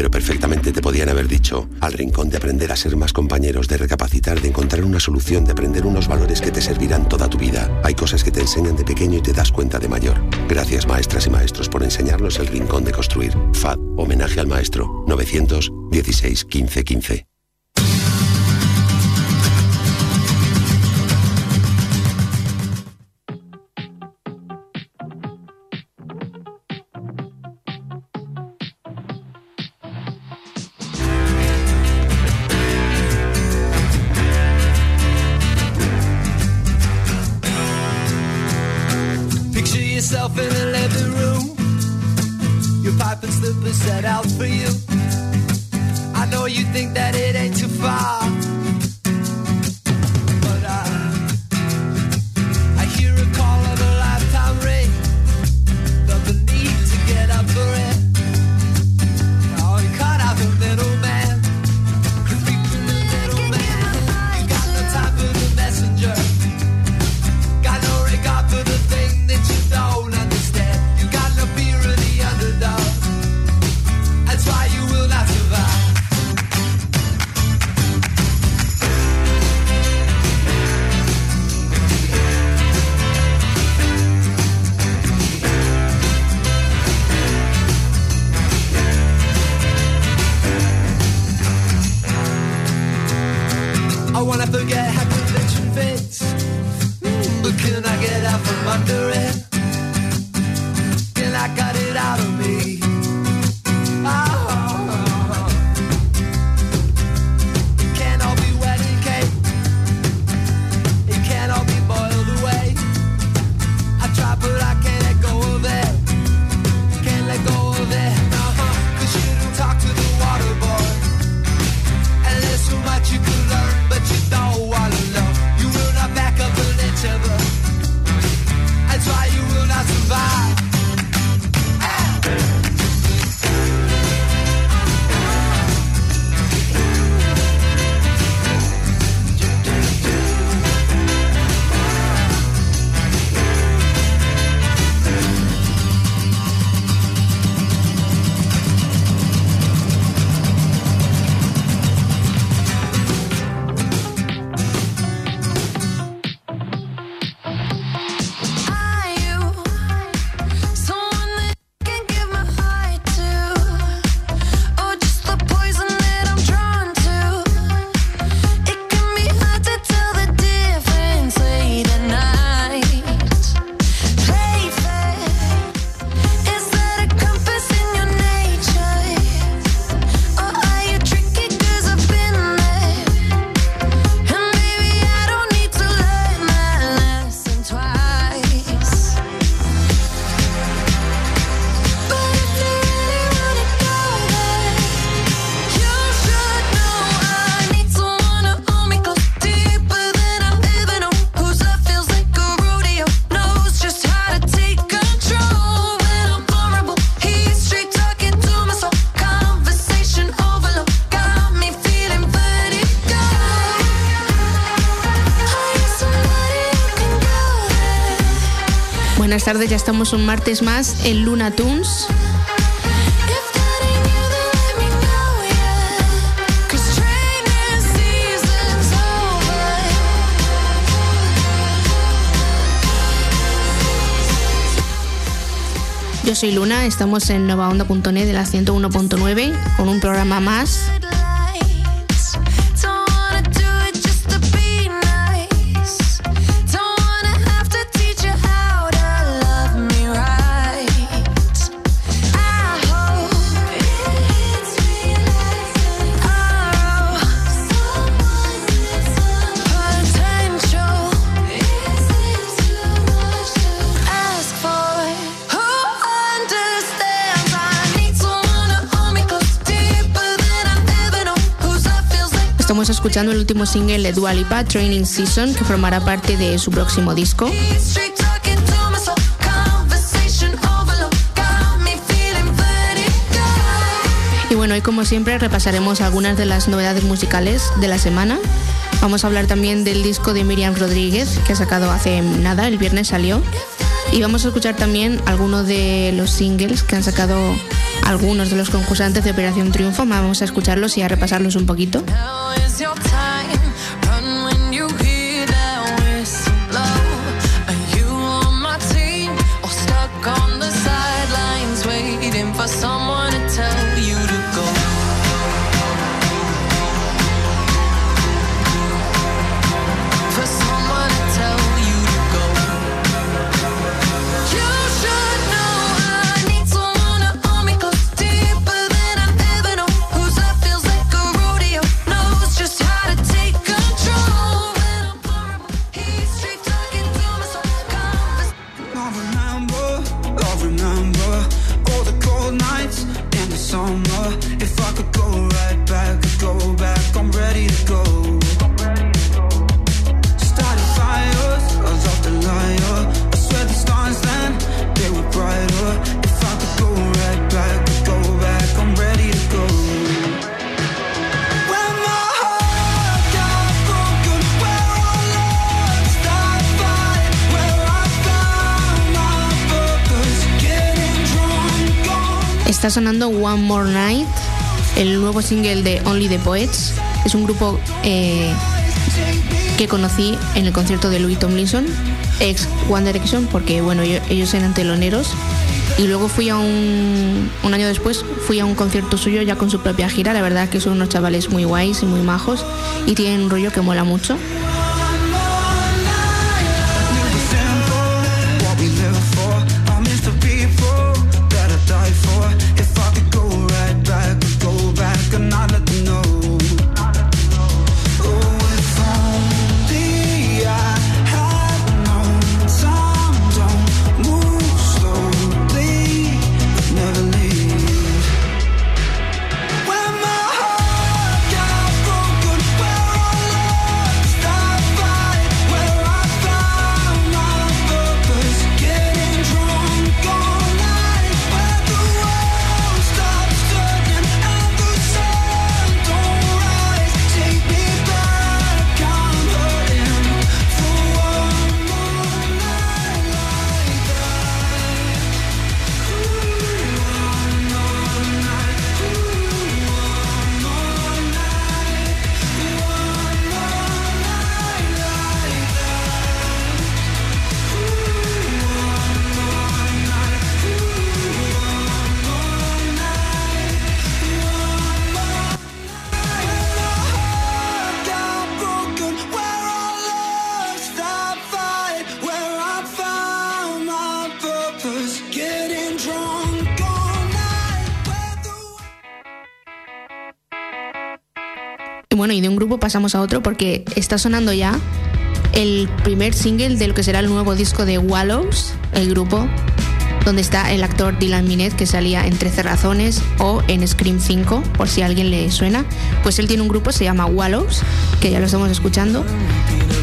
pero perfectamente te podían haber dicho, al rincón de aprender a ser más compañeros, de recapacitar, de encontrar una solución, de aprender unos valores que te servirán toda tu vida. Hay cosas que te enseñan de pequeño y te das cuenta de mayor. Gracias maestras y maestros por enseñarnos el rincón de construir. FAD, homenaje al maestro, 916 15 15. Ya estamos un martes más en Luna Tunes. Yo soy Luna, estamos en novaonda.net de la 101.9 con un programa más escuchando el último single de Dua Lipa, Training Season, que formará parte de su próximo disco. Y bueno, hoy como siempre repasaremos algunas de las novedades musicales de la semana. Vamos a hablar también del disco de Miriam Rodríguez, que ha sacado hace nada, el viernes salió. Y vamos a escuchar también algunos de los singles que han sacado algunos de los concursantes de Operación Triunfo. Vamos a escucharlos y a repasarlos un poquito. your time. Está sonando One More Night, el nuevo single de Only the Poets. Es un grupo eh, que conocí en el concierto de Louis Tomlinson, ex One Direction, porque bueno, ellos eran teloneros. Y luego fui a un, un año después, fui a un concierto suyo ya con su propia gira. La verdad que son unos chavales muy guays y muy majos y tienen un rollo que mola mucho. Y de un grupo pasamos a otro porque está sonando ya el primer single de lo que será el nuevo disco de Wallows, el grupo donde está el actor Dylan Minet que salía en 13 razones o en Scream 5, por si a alguien le suena. Pues él tiene un grupo, se llama Wallows, que ya lo estamos escuchando.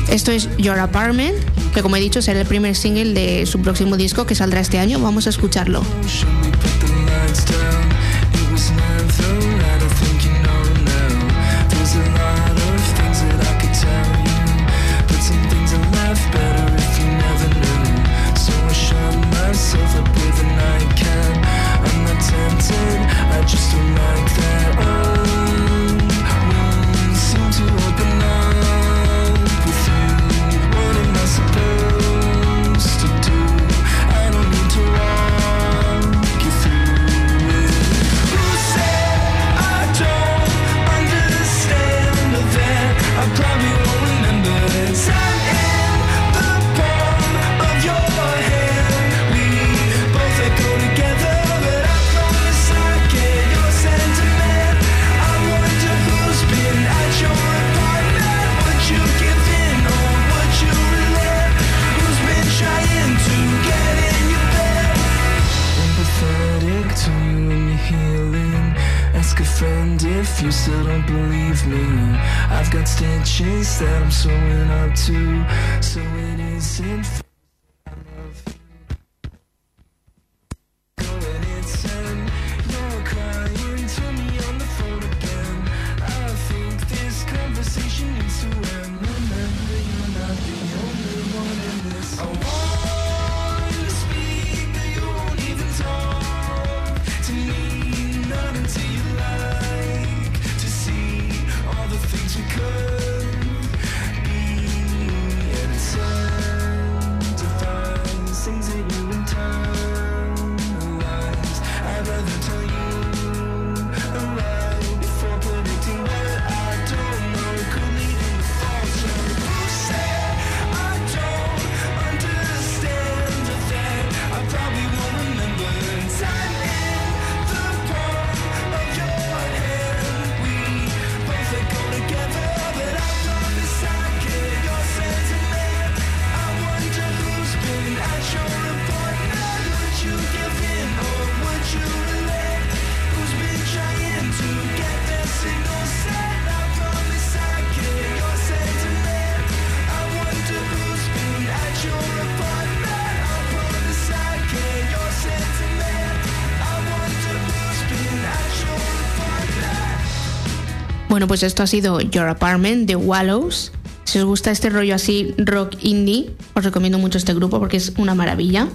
Esto es Your Apartment, que como he dicho será el primer single de su próximo disco que saldrá este año. Vamos a escucharlo. Bueno, pues esto ha sido Your Apartment de Wallows. Si os gusta este rollo así rock indie, os recomiendo mucho este grupo porque es una maravilla.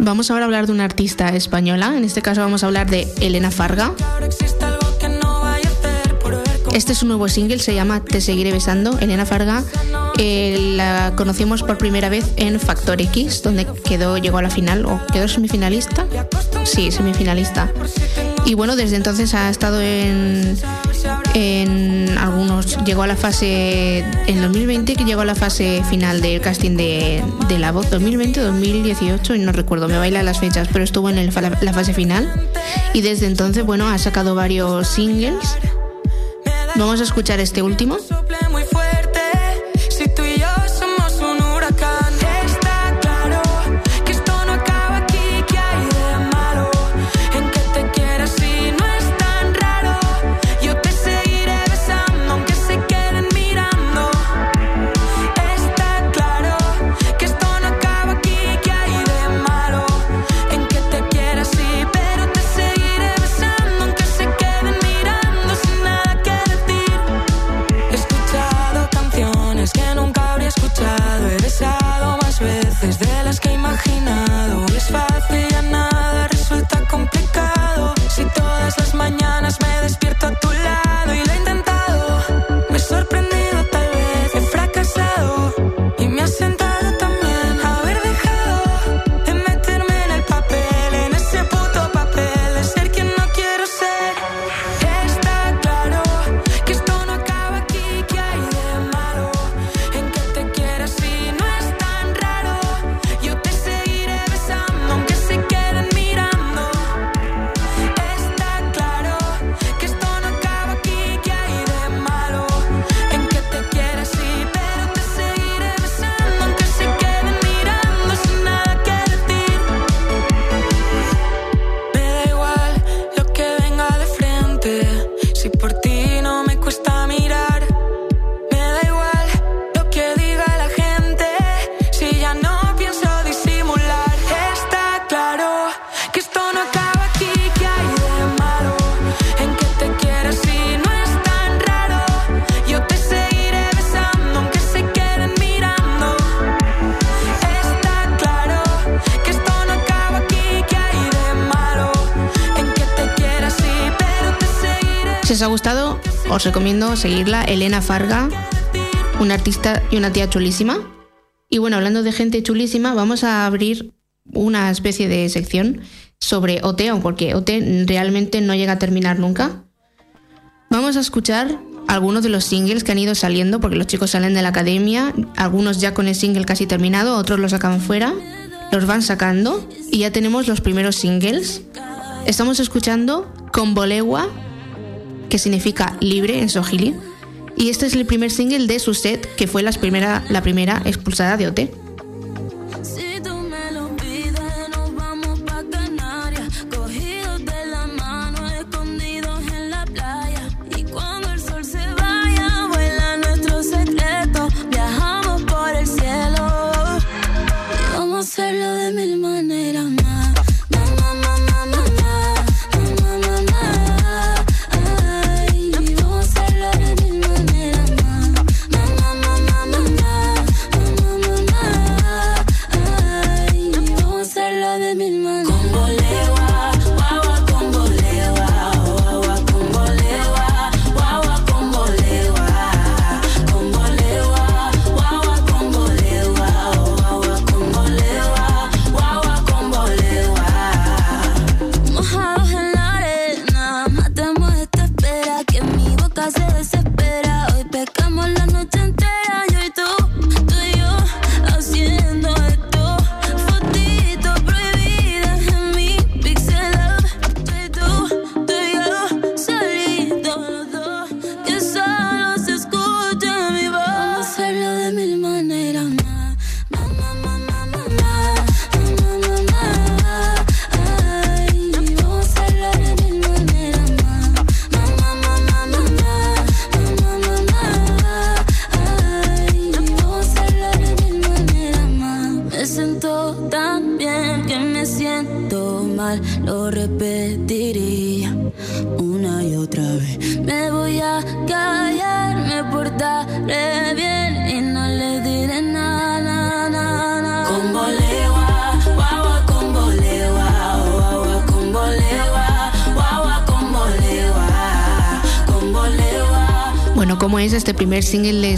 Vamos ahora a hablar de una artista española, en este caso vamos a hablar de Elena Farga. Este es un nuevo single, se llama Te seguiré besando. Elena Farga la conocimos por primera vez en Factor X, donde quedó, llegó a la final, o quedó semifinalista. Sí, semifinalista. Y bueno, desde entonces ha estado en, en algunos. Llegó a la fase. En 2020, que llegó a la fase final del casting de, de La Voz. 2020 2018, y no recuerdo, me baila las fechas, pero estuvo en la fase final. Y desde entonces, bueno, ha sacado varios singles Vamos a escuchar este último. Os recomiendo seguirla, Elena Farga, una artista y una tía chulísima. Y bueno, hablando de gente chulísima, vamos a abrir una especie de sección sobre OT, porque OT realmente no llega a terminar nunca. Vamos a escuchar algunos de los singles que han ido saliendo, porque los chicos salen de la academia, algunos ya con el single casi terminado, otros los sacan fuera, los van sacando y ya tenemos los primeros singles. Estamos escuchando Con Bolegua que significa libre en Sohili. Y este es el primer single de su set, que fue la primera, la primera expulsada de OT.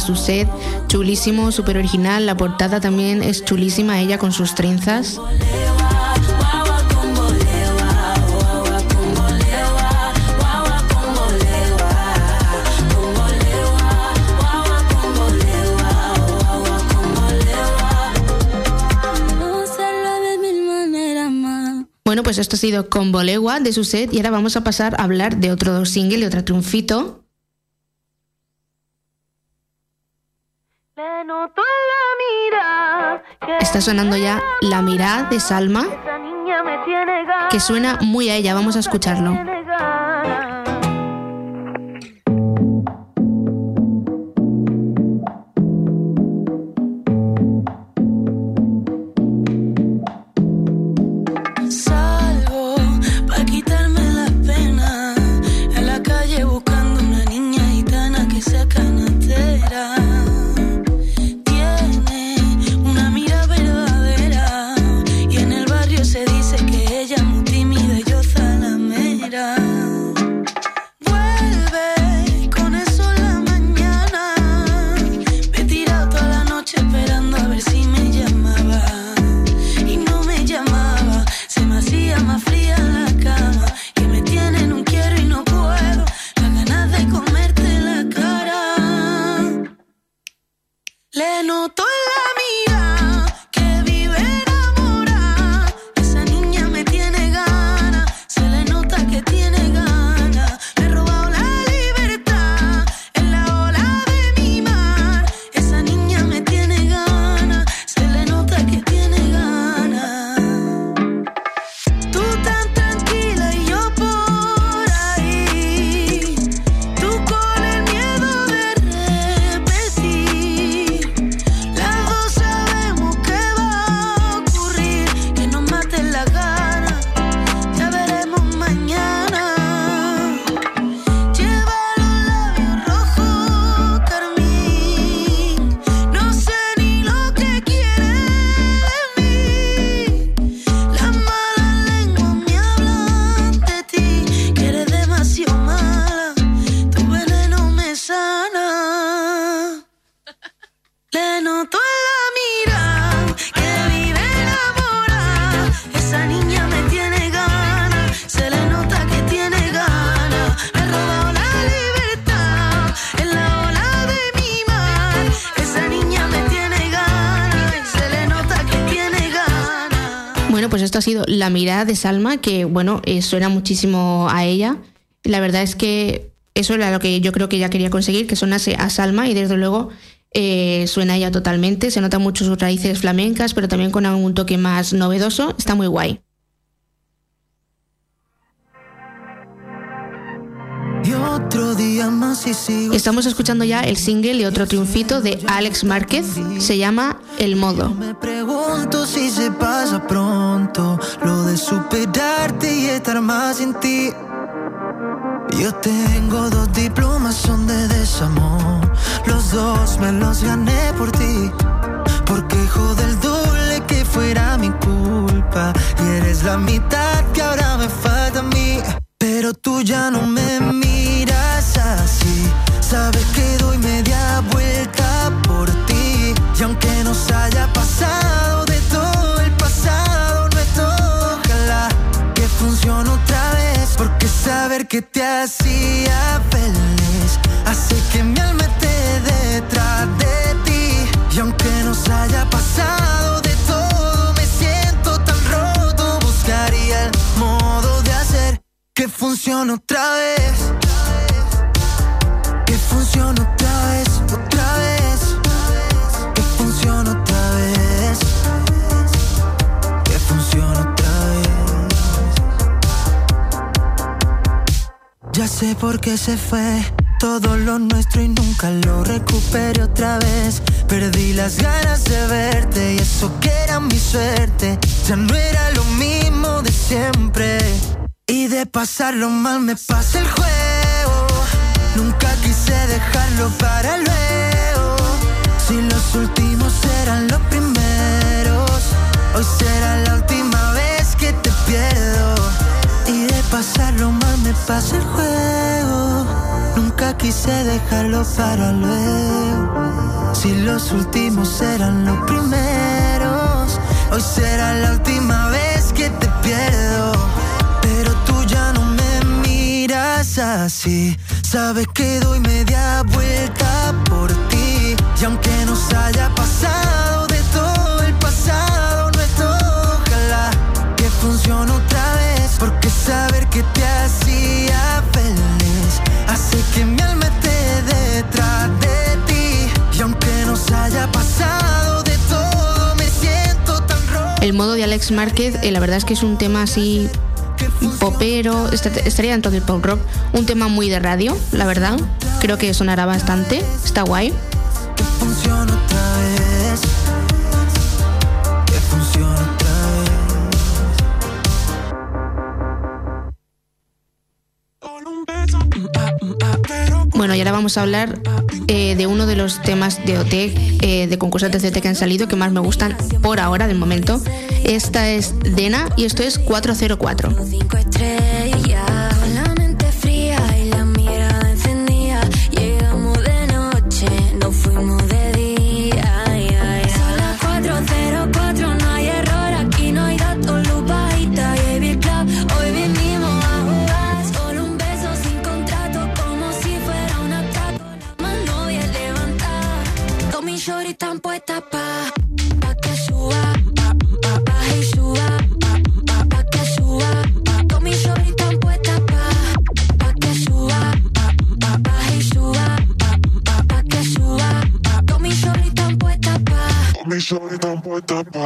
De Suset, chulísimo, súper original. La portada también es chulísima, ella con sus trenzas. Bueno, pues esto ha sido con Bolewa de Suset y ahora vamos a pasar a hablar de otro single, de otro triunfito. Le noto en la mirada que Está sonando ya La mirada de Salma, que suena muy a ella, vamos a escucharlo. La mirada de Salma, que bueno, eh, suena muchísimo a ella. La verdad es que eso era lo que yo creo que ella quería conseguir, que sonase a Salma y desde luego eh, suena ella totalmente. Se notan mucho sus raíces flamencas, pero también con algún toque más novedoso. Está muy guay. Estamos escuchando ya el single y otro triunfito de Alex Márquez. Se llama El Modo. Me pregunto si se pasa pronto lo de superarte y estar más sin ti. Yo tengo dos diplomas, son de desamor. Los dos me los gané por ti. Porque jode el doble que fuera mi culpa. Y eres la mitad que ahora me falta. Pero tú ya no me miras así. Sabes que doy media vuelta por ti. Y aunque nos haya pasado de todo el pasado, no es todo. Ojalá que funcione otra vez. Porque saber que te hacía feliz hace que mi alma esté detrás que funcione otra vez. Que funcione otra vez, otra vez. Que funcione otra vez. Que funcione otra vez. Ya sé por qué se fue todo lo nuestro y nunca lo recuperé otra vez. Perdí las ganas de verte y eso que era mi suerte. Ya no era lo mismo de siempre. De pasarlo mal me pasa el juego. Nunca quise dejarlo para luego. Si los últimos eran los primeros, hoy será la última vez que te pierdo. Y de pasarlo mal me pasa el juego. Nunca quise dejarlo para luego. Si los últimos eran los primeros, hoy será la última vez que te pierdo. Miras así. Sabes que doy media vuelta por ti. Y aunque nos haya pasado de todo el pasado, no es todo. Ojalá que funcione otra vez. Porque saber que te hacía feliz hace que mi alma esté detrás de ti. Y aunque nos haya pasado de todo, me siento tan roto. El modo de Alex Márquez, eh, la verdad es que es un tema así popero, est- estaría dentro del pop rock, un tema muy de radio, la verdad. Creo que sonará bastante, está guay. Bueno, y ahora vamos a hablar eh, de uno de los temas de OT, eh, de concursantes de OT que han salido, que más me gustan por ahora, de momento. Esta es Dena y esto es 404. Cinco estrellas, pa. Pa'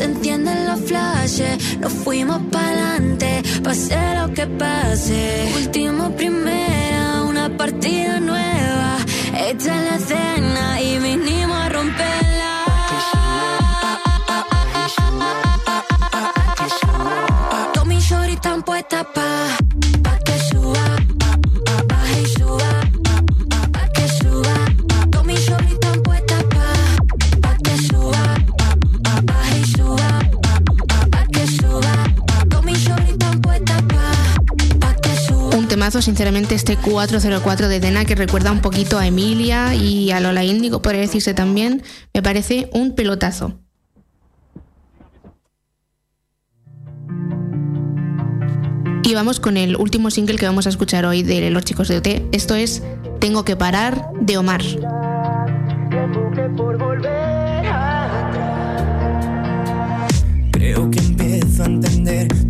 se encienden los flashes. Nos fuimos pa'lante, pase lo que pase. Último primera, una partida nueva. Es la escena y vinimos a romperla. Todos mis shorties están puestas pa, sinceramente, este 404 de Dena que recuerda un poquito a Emilia y a Lola Índigo, podría decirse también. Me parece un pelotazo. Y vamos con el último single que vamos a escuchar hoy de los chicos de OT. Esto es Tengo que parar de Omar. Creo que empiezo a entender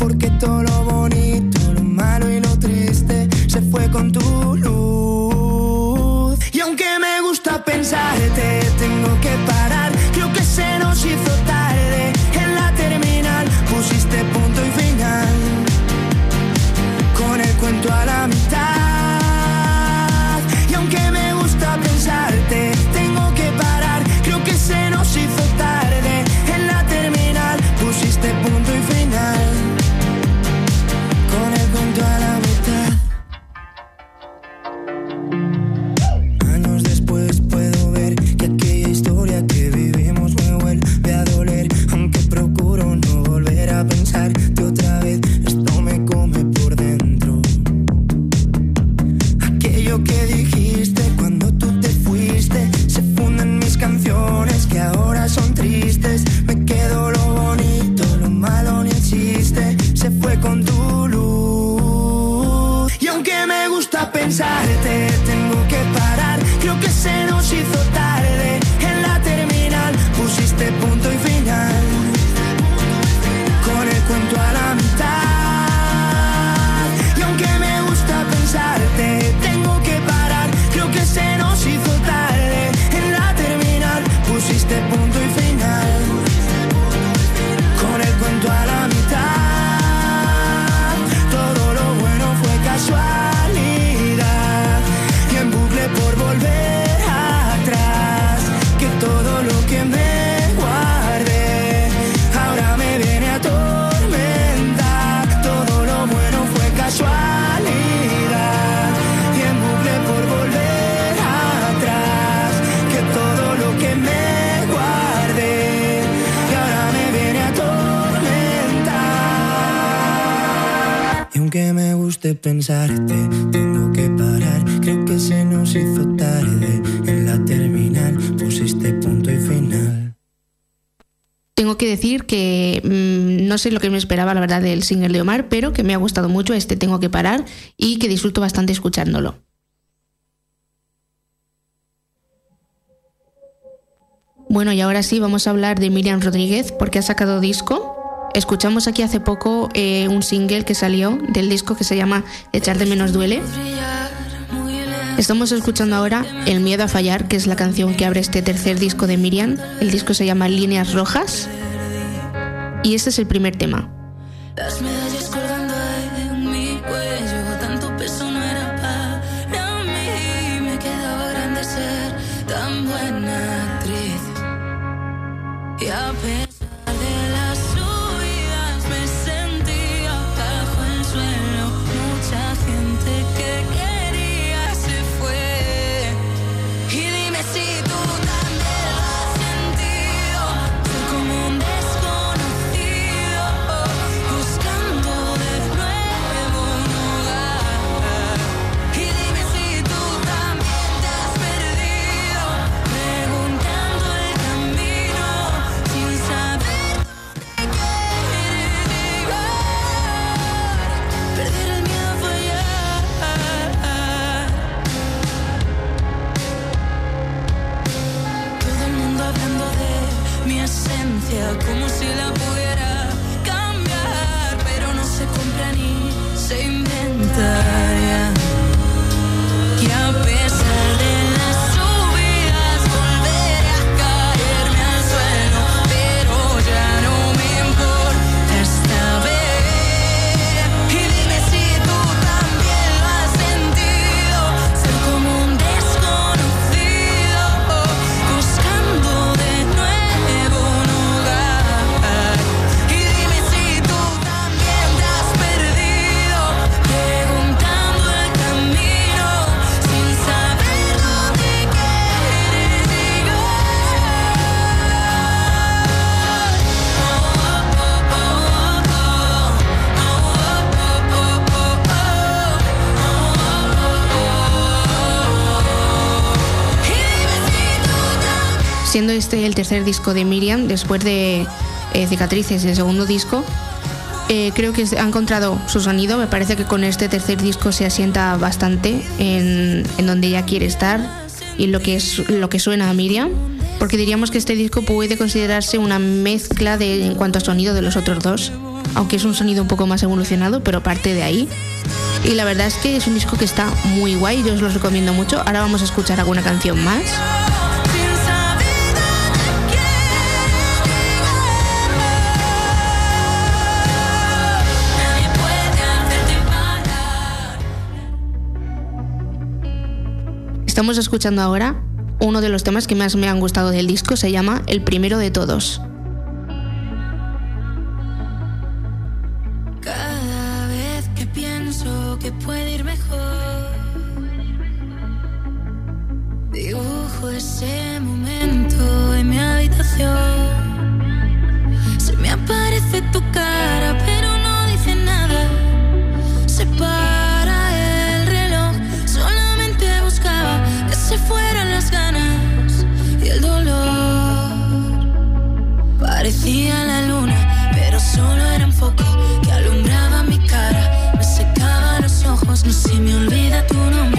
porque todo sé lo que me esperaba, la verdad, del single de Omar, pero que me ha gustado mucho este Tengo que parar y que disfruto bastante escuchándolo. Bueno, y ahora sí, vamos a hablar de Miriam Rodríguez porque ha sacado disco. Escuchamos aquí hace poco eh, un single que salió del disco que se llama Echar de menos duele. Estamos escuchando ahora El miedo a fallar, que es la canción que abre este tercer disco de Miriam. El disco se llama Líneas Rojas. Y este es el primer tema. Siendo este el tercer disco de Miriam, después de eh, Cicatrices, el segundo disco, eh, creo que ha encontrado su sonido. Me parece que con este tercer disco se asienta bastante en, donde ella quiere estar y lo que, es, lo que suena a Miriam. Porque diríamos que este disco puede considerarse una mezcla de, en cuanto a sonido de los otros dos. Aunque es un sonido un poco más evolucionado, pero parte de ahí. Y la verdad es que es un disco que está muy guay, yo os lo recomiendo mucho. Ahora vamos a escuchar alguna canción más. Estamos escuchando ahora uno de los temas que más me han gustado del disco, se llama El primero de todos. Cada vez que pienso que puede ir mejor, dibujo ese momento en mi habitación. No se me olvida tu nombre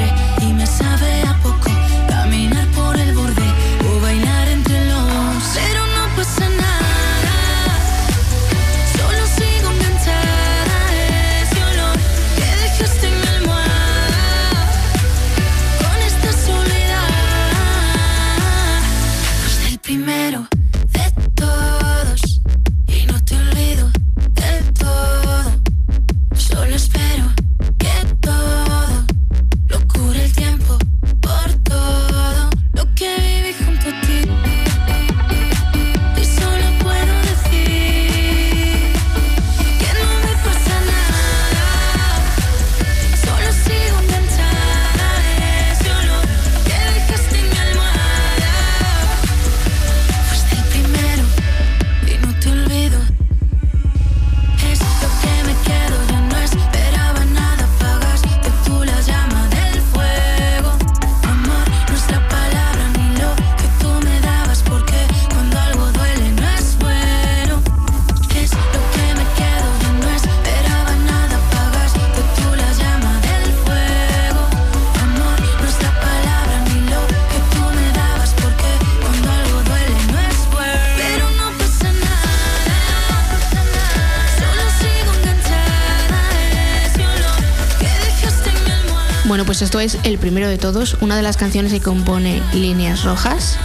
esto es el primero de todos, una de las canciones que compone Líneas Rojas.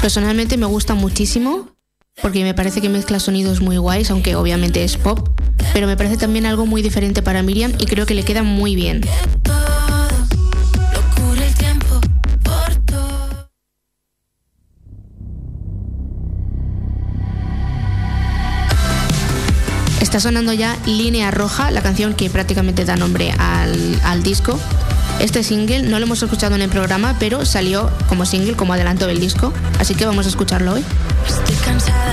Personalmente me gusta muchísimo porque me parece que mezcla sonidos muy guays, aunque obviamente es pop, pero me parece también algo muy diferente para Miriam y creo que le queda muy bien. Está sonando ya Línea Roja, la canción que prácticamente da nombre al disco. Este single no lo hemos escuchado en el programa, pero salió como single, como adelanto del disco, así que vamos a escucharlo hoy. Estoy cansada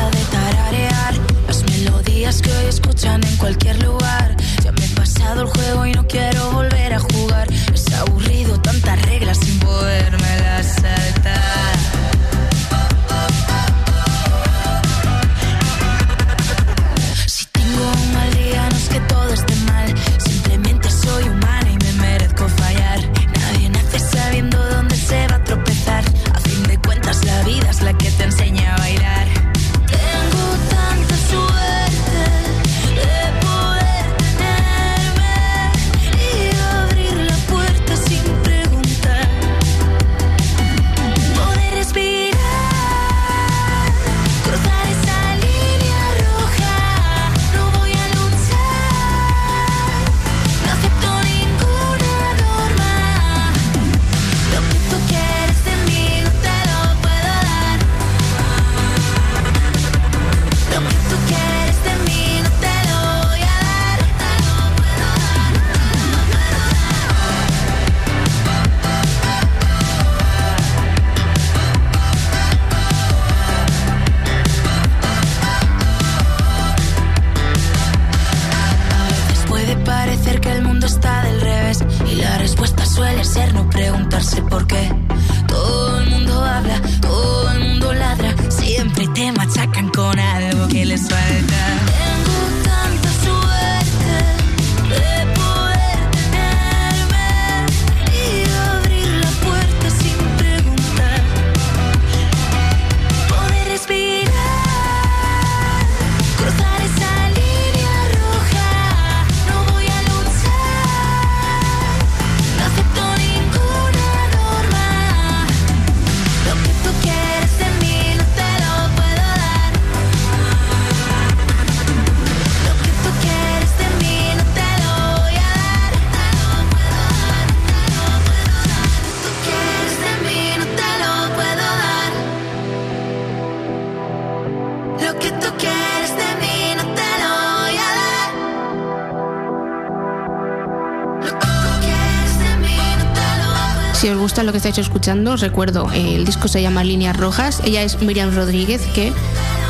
lo que estáis escuchando, os recuerdo, eh, el disco se llama Líneas Rojas. Ella es Miriam Rodríguez, que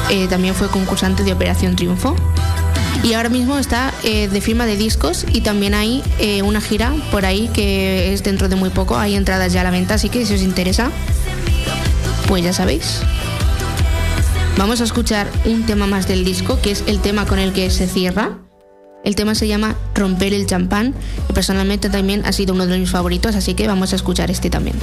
eh, también fue concursante de Operación Triunfo. Y ahora mismo está eh, de firma de discos y también hay una gira por ahí que es dentro de muy poco. Hay entradas ya a la venta, así que si os interesa, pues ya sabéis. Vamos a escuchar un tema más del disco, que es el tema con el que se cierra. El tema se llama Romper el champán y personalmente también ha sido uno de mis favoritos, así que vamos a escuchar este también.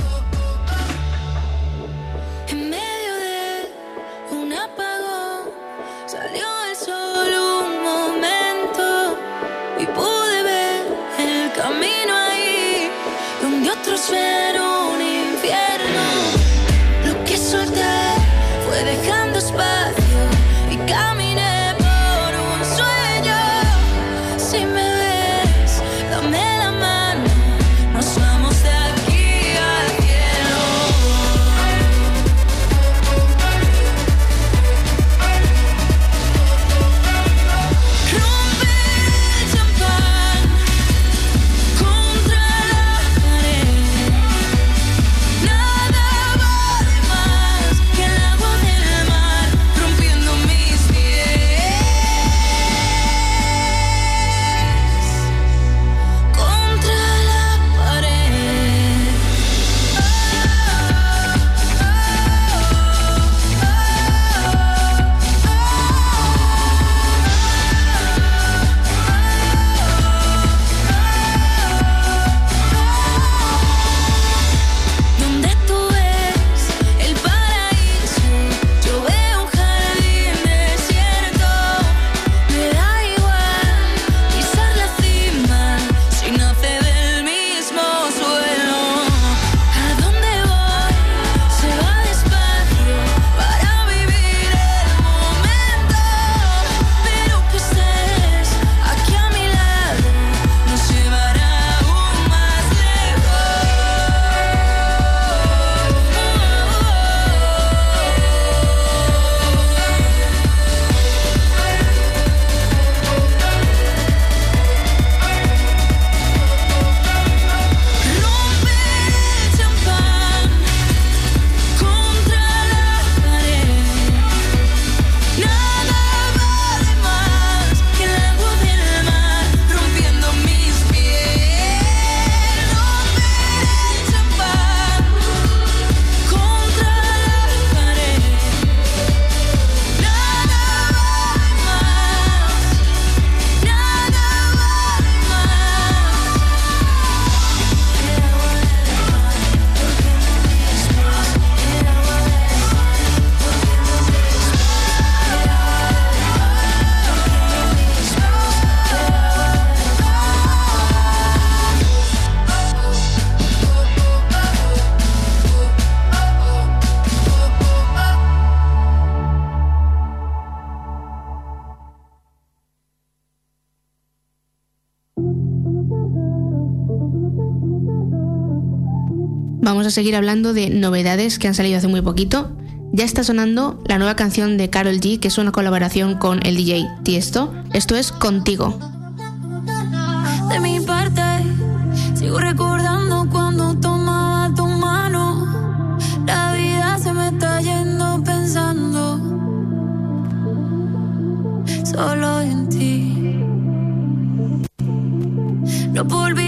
Vamos a seguir hablando de novedades que han salido hace muy poquito. Ya está sonando la nueva canción de Carol G, que es una colaboración con el DJ Tiesto. Esto es Contigo. De mi parte, sigo recordando cuando tomaba tu mano. La vida se me está yendo pensando solo en ti. No puedo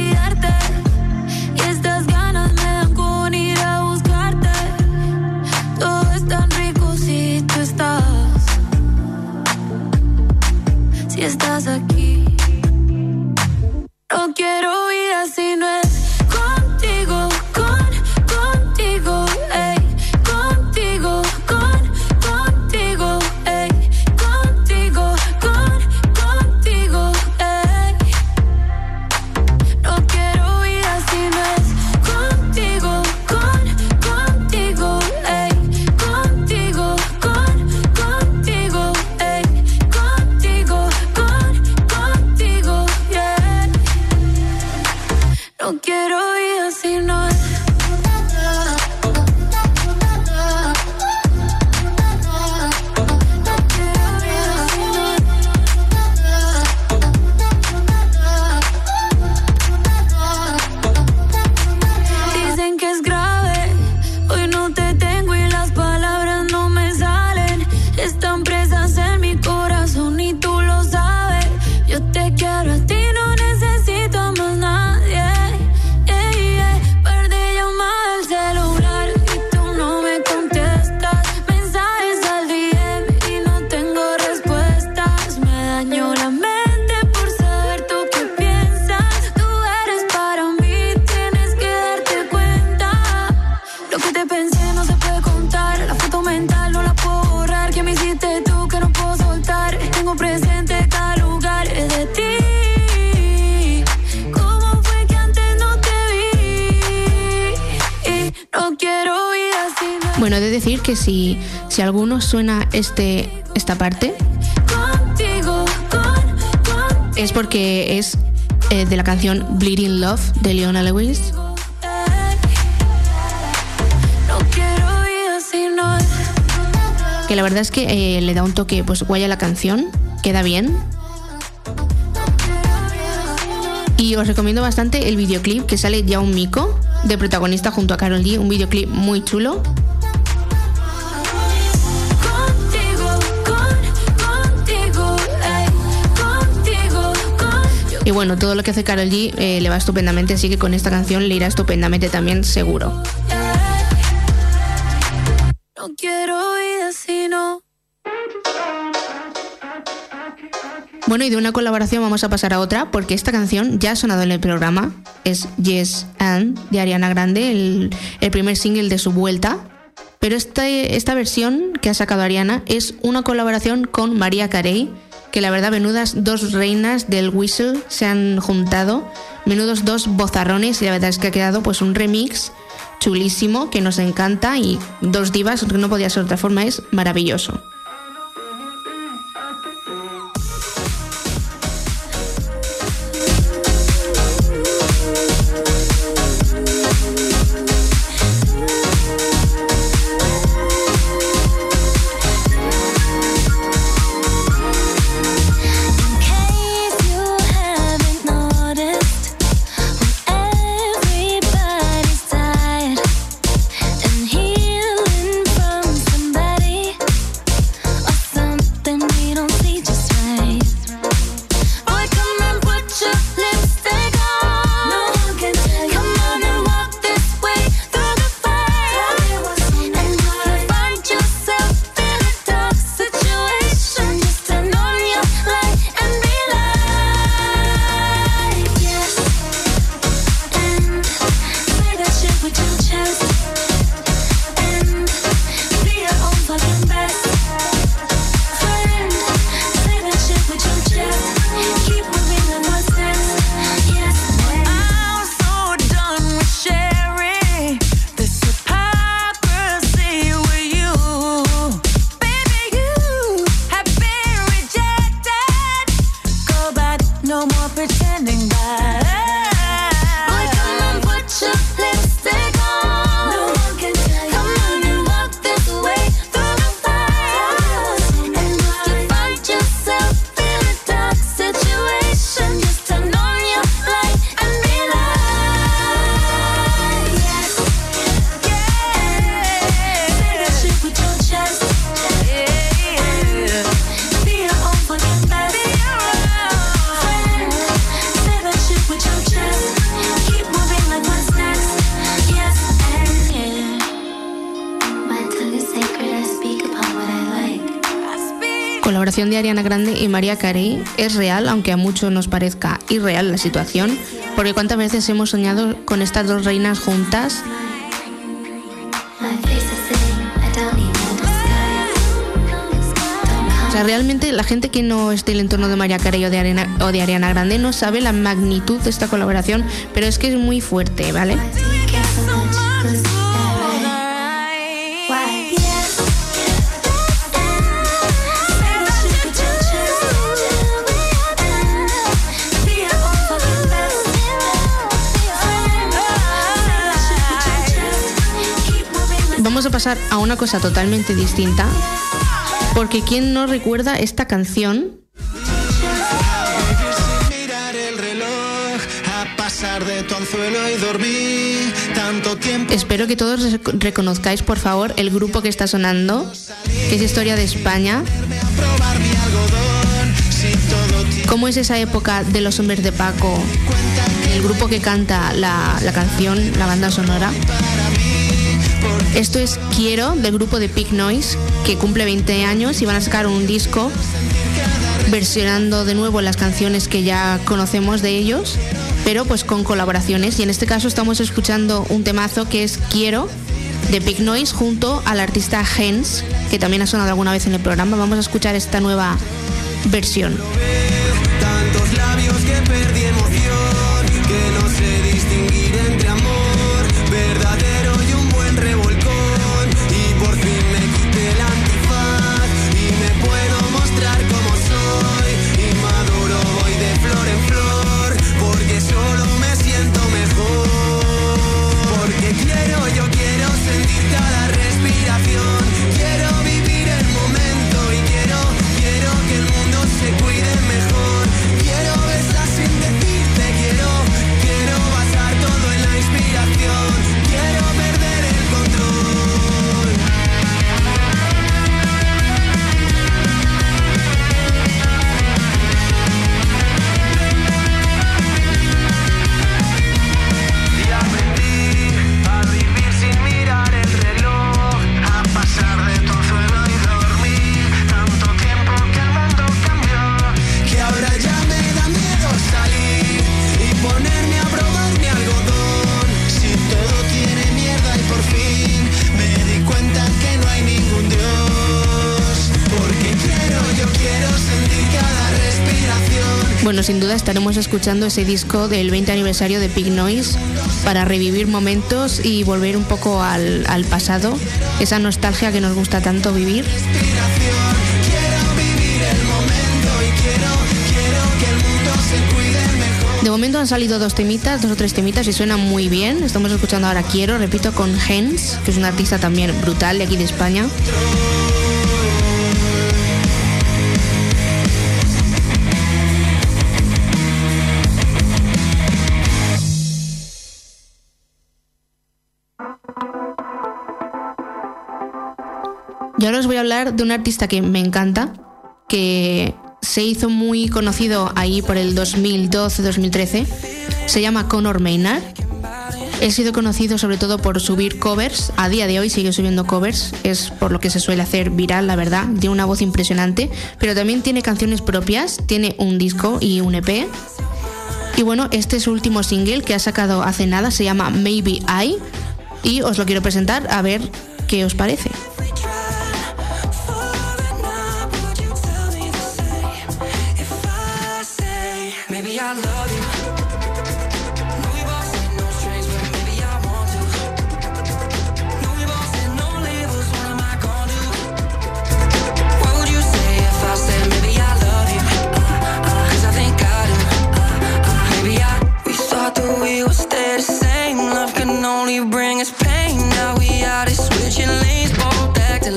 si, alguno suena este, esta parte, es porque es eh, de la canción Bleeding Love de Leona Lewis. Que la verdad es que eh, le da un toque pues guay a la canción, queda bien. Y os recomiendo bastante el videoclip que sale ya un mico de protagonista junto a Carol G, un videoclip muy chulo. Y bueno, todo lo que hace Carol G eh, le va estupendamente, así que con esta canción le irá estupendamente también, seguro. No quiero vida si no. Bueno, y de una colaboración vamos a pasar a otra, porque esta canción ya ha sonado en el programa. Es Yes and de Ariana Grande, el, el primer single de su vuelta. Pero esta, esta versión que ha sacado Ariana es una colaboración con María Carey, que la verdad, menudas dos reinas del whistle se han juntado, menudos dos bozarrones, y la verdad es que ha quedado pues un remix chulísimo que nos encanta y dos divas, no podía ser de otra forma, es maravilloso. Colaboración de Ariana Grande y María Carey es real, aunque a muchos nos parezca irreal la situación, porque cuántas veces hemos soñado con estas dos reinas juntas realmente la gente que no esté en el entorno de María Carey o de, Ariana, o de Ariana Grande no sabe la magnitud de esta colaboración, pero es que es muy fuerte, ¿vale? Vamos a pasar a una cosa totalmente distinta, porque ¿quién no recuerda esta canción? Espero que todos rec- reconozcáis, por favor, el grupo que está sonando, que es Historia de España. ¿Cómo es esa época de los hombres de Paco? El grupo que canta la canción, la banda sonora. Esto es Quiero, del grupo de Pig Noise, que cumple 20 años y van a sacar un disco versionando de nuevo las canciones que ya conocemos de ellos, pero pues con colaboraciones. Y en este caso estamos escuchando un temazo que es Quiero, de Pig Noise, junto al artista Hens, que también ha sonado alguna vez en el programa. Vamos a escuchar esta nueva versión. Estaremos escuchando ese disco del 20 aniversario de Pig Noise para revivir momentos y volver un poco al, pasado, esa nostalgia que nos gusta tanto vivir. De momento han salido dos temitas, dos o tres temitas y suenan muy bien. Estamos escuchando ahora Quiero, repito, con Hens, que es un artista también brutal de aquí de España. Ahora os voy a hablar de un artista que me encanta, que se hizo muy conocido ahí por el 2012-2013. Se llama Conor Maynard. He sido conocido sobre todo por subir covers. A día de hoy sigue subiendo covers. Es por lo que se suele hacer viral, la verdad. Tiene una voz impresionante. Pero también tiene canciones propias. Tiene un disco y un EP. Y bueno, este es su último single que ha sacado hace nada. Se llama Maybe I. Y os lo quiero presentar a ver qué os parece.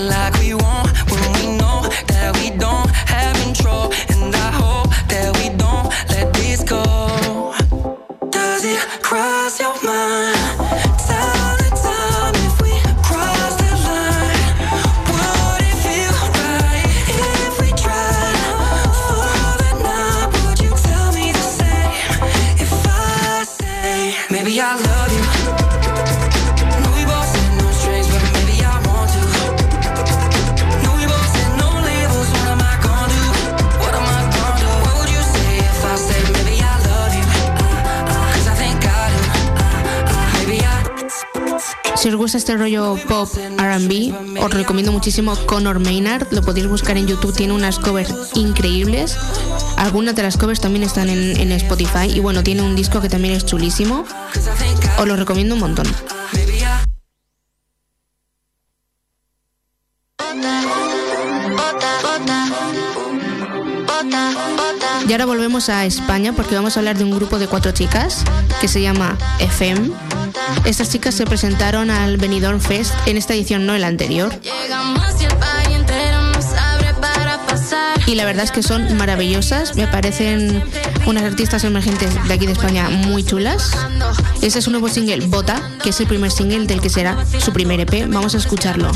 Like este rollo pop RB, os recomiendo muchísimo Conor Maynard. Lo podéis buscar en YouTube, tiene unas covers increíbles. Algunas de las covers también están en Spotify. Y bueno, tiene un disco que también es chulísimo. Os lo recomiendo un montón. Volvemos a España porque vamos a hablar de un grupo de cuatro chicas que se llama FM. Estas chicas se presentaron al Benidorm Fest en esta edición, no en la anterior. Y la verdad es que son maravillosas, me parecen unas artistas emergentes de aquí de España muy chulas. Este es un nuevo single, Bota, que es el primer single del que será su primer EP. Vamos a escucharlo.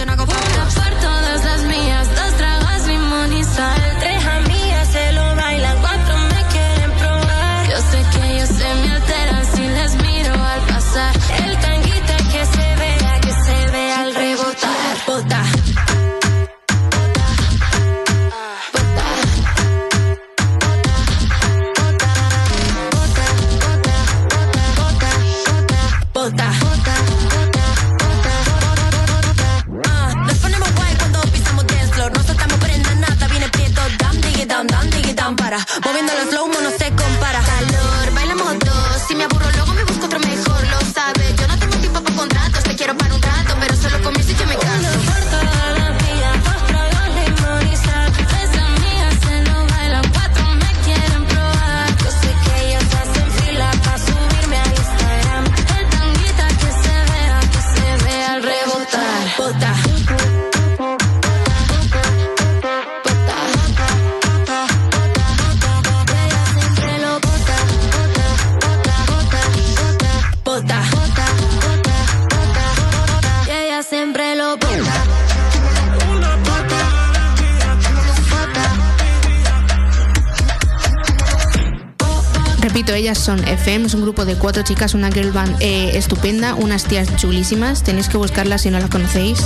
Es un grupo de cuatro chicas, una girl band eh, estupenda, unas tías chulísimas. Tenéis que buscarlas si no las conocéis.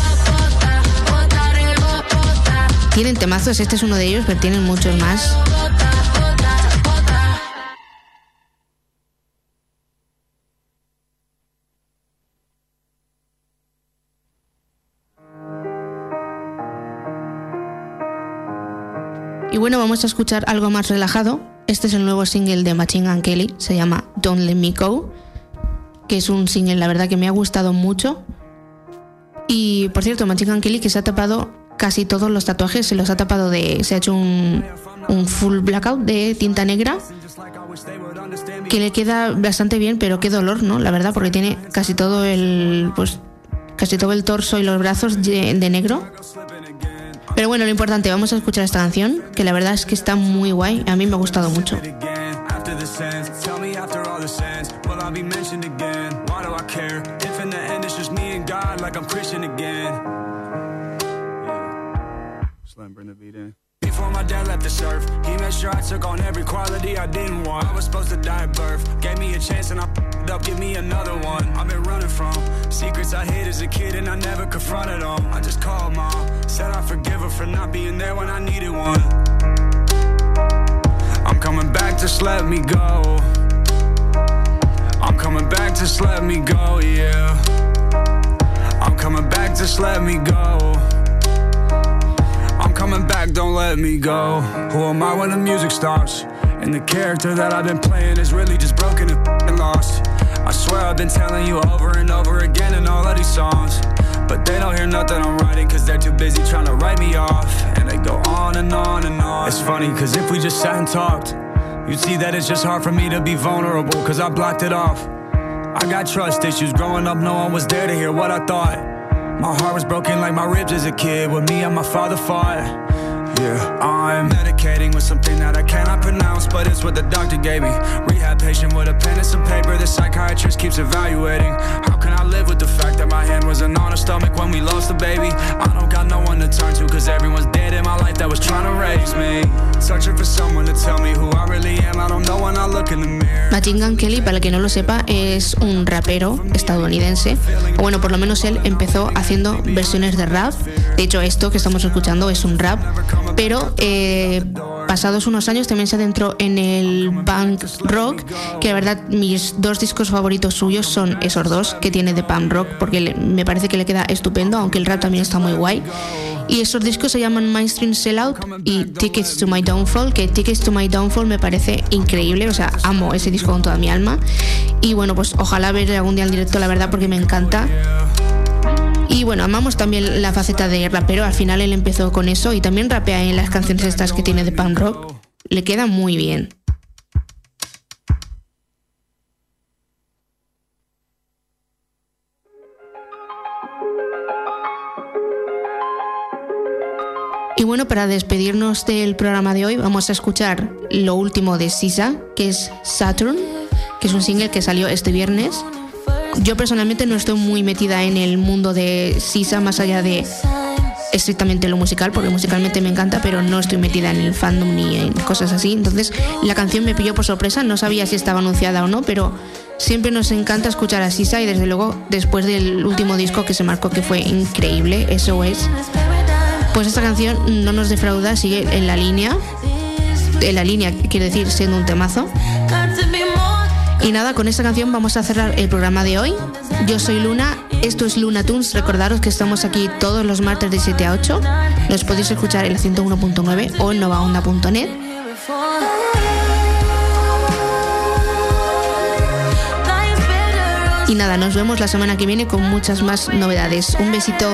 Tienen temazos, este es uno de ellos, pero tienen muchos más. Y bueno, vamos a escuchar algo más relajado. Este es el nuevo single de Machine Gun Kelly, se llama Don't Let Me Go, que es un single, la verdad, que me ha gustado mucho. Y por cierto, Machine Gun Kelly que se ha tapado casi todos los tatuajes, se los ha tapado de. se ha hecho un, un full blackout de tinta negra. Que le queda bastante bien, pero qué dolor, ¿no? La verdad, porque tiene casi todo el. pues. casi todo el torso y los brazos de, de negro. Pero bueno, lo importante, vamos a escuchar esta canción, que la verdad es que está muy guay, a mí me ha gustado mucho. Before my dad left the surf, he made sure I took on every quality I didn't want. I was supposed to die at birth, gave me a chance and I f***ed up, give me another one. I've been running from secrets I hid as a kid and I never confronted them. I just called mom, said I forgive her for not being there when I needed one. I'm coming back, just let me go. I'm coming back, just let me go, yeah. I'm coming back, just let me go. Coming back, don't let me go. Who am I when the music stops? And the character that I've been playing is really just broken and lost. I swear I've been telling you over and over again in all of these songs. But they don't hear nothing I'm writing cause they're too busy trying to write me off. And they go on and on and on. It's funny cause if we just sat and talked, you'd see that it's just hard for me to be vulnerable cause I blocked it off. I got trust issues growing up, no one was there to hear what I thought. My heart was broken like my ribs as a kid when me and my father fought. Yeah, I'm medicating with something that I cannot pronounce, but it's what the doctor gave me. Rehab patient with a pen and some paper, the psychiatrist keeps evaluating. How can I live with the fact that my hand wasn't on her stomach when we lost the baby? I don't got no one to turn to, cause everyone's dead in my life that was trying to raise me. Searching for someone to tell me who I really am, I don't know when I look in the mirror. Machine Gun Kelly, para el que no lo sepa, es un rapero estadounidense. O bueno, por lo menos él empezó haciendo versiones de rap. De hecho, esto que estamos escuchando es un rap. Pero eh, pasados unos años también se adentró en el punk rock, que la verdad mis dos discos favoritos suyos son esos dos que tiene de punk rock, porque me parece que le queda estupendo, aunque el rap también está muy guay. Y esos discos se llaman Mainstream Sellout y Tickets to My Downfall, que Tickets to My Downfall me parece increíble, o sea, amo ese disco con toda mi alma. Y bueno, pues ojalá ver algún día en directo, la verdad, porque me encanta. Y bueno, amamos también la faceta de rapero, al final él empezó con eso y también rapea en las canciones estas que tiene de punk rock. Le queda muy bien. Y bueno, para despedirnos del programa de hoy vamos a escuchar lo último de Sisa, que es Saturn, que es un single que salió este viernes. Yo personalmente no estoy muy metida en el mundo de Sisa más allá de estrictamente lo musical, porque musicalmente me encanta, pero no estoy metida en el fandom ni en cosas así. Entonces la canción me pilló por sorpresa, no sabía si estaba anunciada o no, pero siempre nos encanta escuchar a Sisa y desde luego después del último disco que se marcó que fue increíble, eso es. Pues esta canción no nos defrauda, sigue en la línea, en la línea quiere decir siendo un temazo. Y nada, con esta canción vamos a cerrar el programa de hoy. Yo soy Luna, esto es Luna Tunes. Recordaros que estamos aquí todos los martes de 7 a 8. Los podéis escuchar en la 101.9 o en novaonda.net. Y nada, nos vemos la semana que viene con muchas más novedades. Un besito.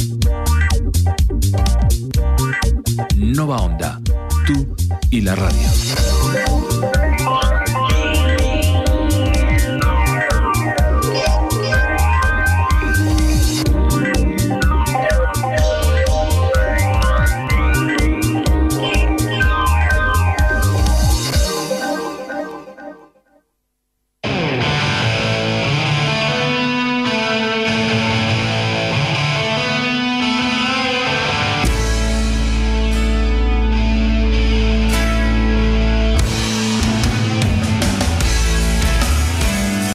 Nova Onda, tú y la radio.